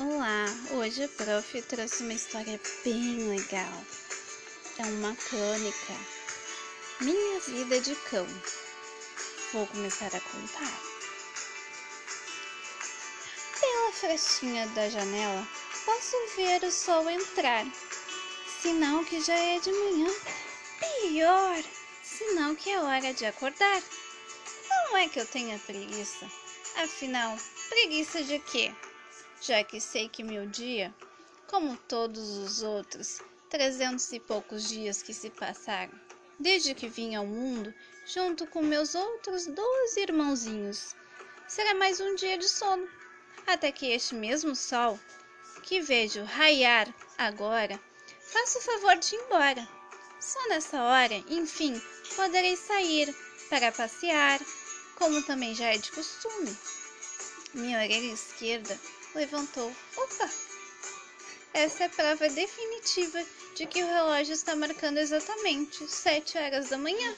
Olá, hoje a prof trouxe uma história bem legal. É uma crônica. Minha vida de cão. Vou começar a contar. Pela frestinha da janela, posso ver o sol entrar. Sinal que já é de manhã. Pior, sinal que é hora de acordar. Não é que eu tenha preguiça. Afinal, preguiça de quê? Já que sei que meu dia, como todos os outros, trezentos e poucos dias que se passaram, desde que vim ao mundo, junto com meus outros doze irmãozinhos, será mais um dia de sono, até que este mesmo sol, que vejo raiar agora, faça o favor de ir embora. Só nessa hora, enfim, poderei sair para passear, como também já é de costume. Minha orelha esquerda levantou. Opa! Essa é a prova definitiva de que o relógio está marcando exatamente sete horas da manhã.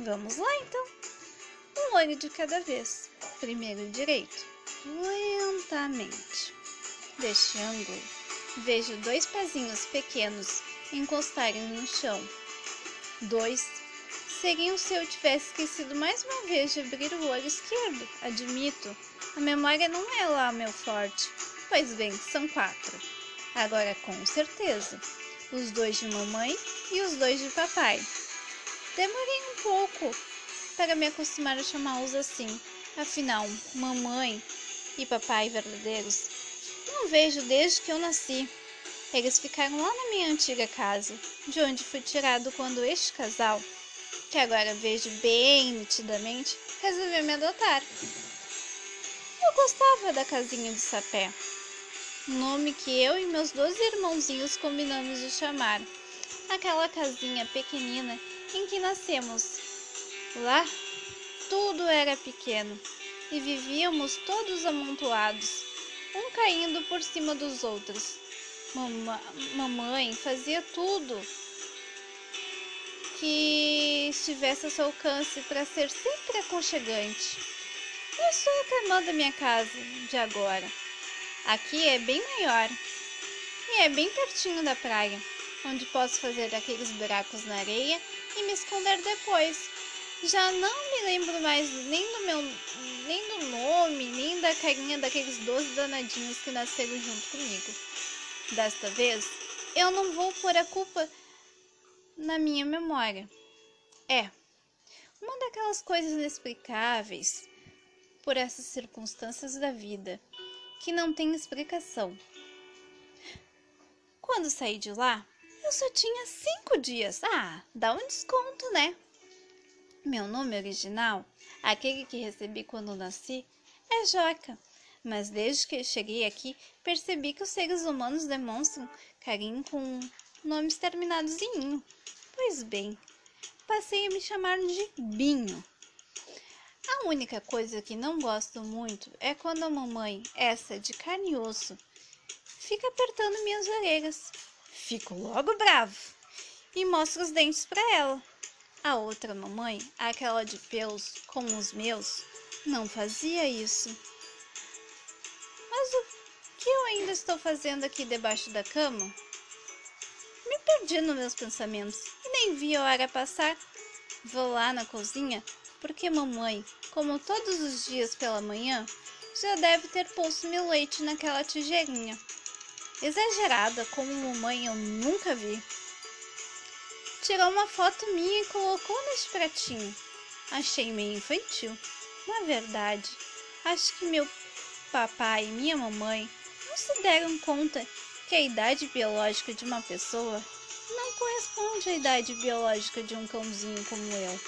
Vamos lá então. Um olho de cada vez. Primeiro direito. Lentamente. Deste ângulo, vejo dois pezinhos pequenos encostarem no chão. Dois seriam se eu tivesse esquecido mais uma vez de abrir o olho esquerdo. Admito, a memória não é lá meu forte. Pois bem, são quatro. Agora com certeza, os dois de mamãe e os dois de papai. Demorei um pouco para me acostumar a chamá-los assim. Afinal, mamãe e papai verdadeiros não vejo desde que eu nasci. Eles ficaram lá na minha antiga casa, de onde fui tirado quando este casal que agora vejo bem nitidamente, resolveu me adotar. Eu gostava da casinha de sapé, nome que eu e meus dois irmãozinhos combinamos de chamar. Aquela casinha pequenina em que nascemos. Lá, tudo era pequeno e vivíamos todos amontoados, um caindo por cima dos outros. Mama mamãe fazia tudo que estivesse ao seu alcance para ser sempre aconchegante. Eu sou a irmã da minha casa de agora. Aqui é bem maior e é bem pertinho da praia, onde posso fazer aqueles buracos na areia e me esconder depois. Já não me lembro mais nem do meu nem do nome, nem da carinha daqueles doze danadinhos que nasceram junto comigo. Desta vez, eu não vou pôr a culpa na minha memória. É uma daquelas coisas inexplicáveis por essas circunstâncias da vida que não tem explicação. Quando saí de lá, eu só tinha cinco dias. Ah, dá um desconto, né? Meu nome original, aquele que recebi quando nasci, é Joca. Mas desde que cheguei aqui, percebi que os seres humanos demonstram carinho com nomes terminados em inho. Pois bem, passei a me chamar de Binho. A única coisa que não gosto muito é quando a mamãe, essa de carne e osso, fica apertando minhas orelhas. Fico logo bravo e mostro os dentes para ela. A outra mamãe, aquela de pelos como os meus, não fazia isso. Mas o que eu ainda estou fazendo aqui debaixo da cama? Me perdi nos meus pensamentos e nem vi a hora passar. Vou lá na cozinha porque mamãe, como todos os dias pela manhã, já deve ter posto meu leite naquela tigelinha. Exagerada como mamãe eu nunca vi. Tirou uma foto minha e colocou neste pratinho. Achei meio infantil. Na verdade, acho que meu papai e minha mamãe não se deram conta que a idade biológica de uma pessoa não corresponde à idade biológica de um cãozinho como eu.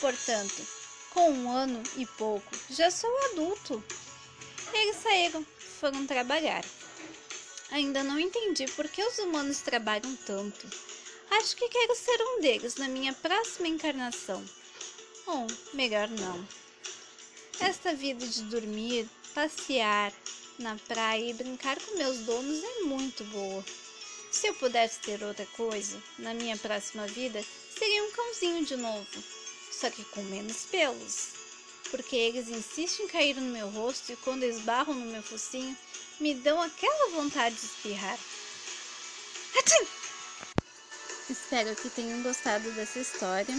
Portanto, com um ano e pouco, já sou adulto. Eles saíram, foram trabalhar. Ainda não entendi por que os humanos trabalham tanto. Acho que quero ser um deles na minha próxima encarnação. Ou melhor não. Esta vida de dormir, passear, na praia e brincar com meus donos é muito boa. Se eu pudesse ter outra coisa, na minha próxima vida, seria um cãozinho de novo, só que com menos pelos. porque eles insistem em cair no meu rosto e quando esbarram no meu focinho, me dão aquela vontade de espirrar. Atim! Espero que tenham gostado dessa história.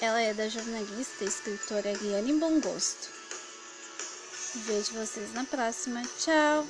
Ela é da jornalista e escritora Eliane Bom Gosto. Vejo vocês na próxima. Tchau!